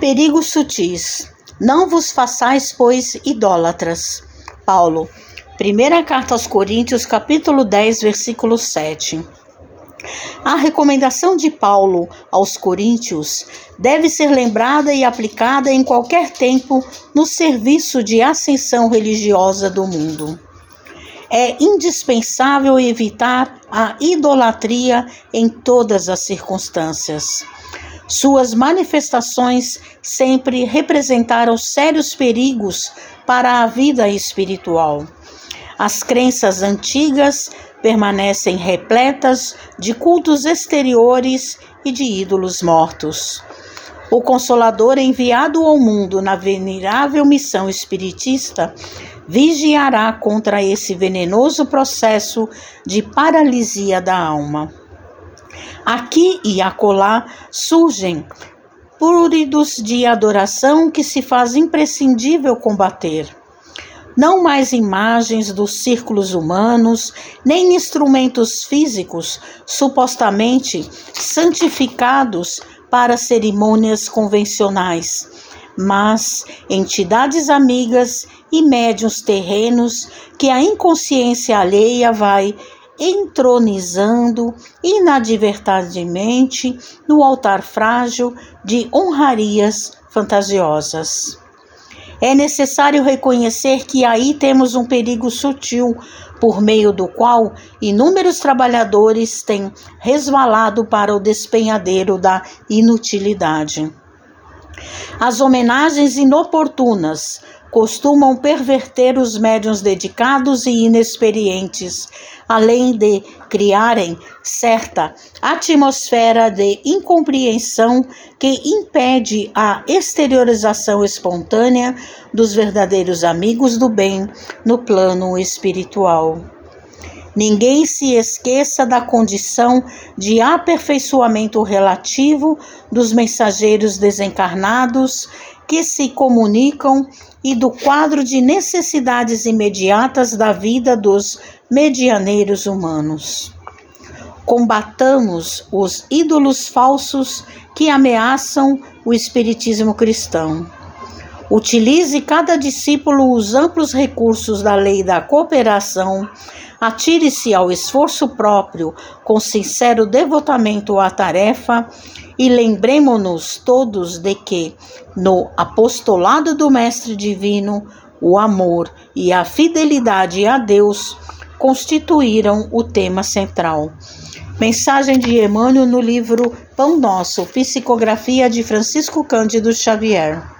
Perigos sutis. Não vos façais, pois, idólatras. Paulo. Primeira carta aos Coríntios, capítulo 10, versículo 7. A recomendação de Paulo aos Coríntios deve ser lembrada e aplicada em qualquer tempo no serviço de ascensão religiosa do mundo. É indispensável evitar a idolatria em todas as circunstâncias. Suas manifestações sempre representaram sérios perigos para a vida espiritual. As crenças antigas permanecem repletas de cultos exteriores e de ídolos mortos. O Consolador, enviado ao mundo na venerável missão espiritista, vigiará contra esse venenoso processo de paralisia da alma. Aqui e acolá surgem púridos de adoração que se faz imprescindível combater. Não mais imagens dos círculos humanos, nem instrumentos físicos supostamente santificados para cerimônias convencionais, mas entidades amigas e médiuns terrenos que a inconsciência alheia vai entronizando inadvertidamente no altar frágil de honrarias fantasiosas. É necessário reconhecer que aí temos um perigo sutil, por meio do qual inúmeros trabalhadores têm resvalado para o despenhadeiro da inutilidade. As homenagens inoportunas costumam perverter os médiuns dedicados e inexperientes, além de criarem certa atmosfera de incompreensão que impede a exteriorização espontânea dos verdadeiros amigos do bem no plano espiritual. Ninguém se esqueça da condição de aperfeiçoamento relativo dos mensageiros desencarnados que se comunicam e do quadro de necessidades imediatas da vida dos medianeiros humanos. Combatamos os ídolos falsos que ameaçam o espiritismo cristão. Utilize cada discípulo os amplos recursos da lei da cooperação Atire-se ao esforço próprio com sincero devotamento à tarefa e lembremos-nos todos de que, no apostolado do Mestre Divino, o amor e a fidelidade a Deus constituíram o tema central. Mensagem de Emmanuel no livro Pão Nosso, Psicografia de Francisco Cândido Xavier.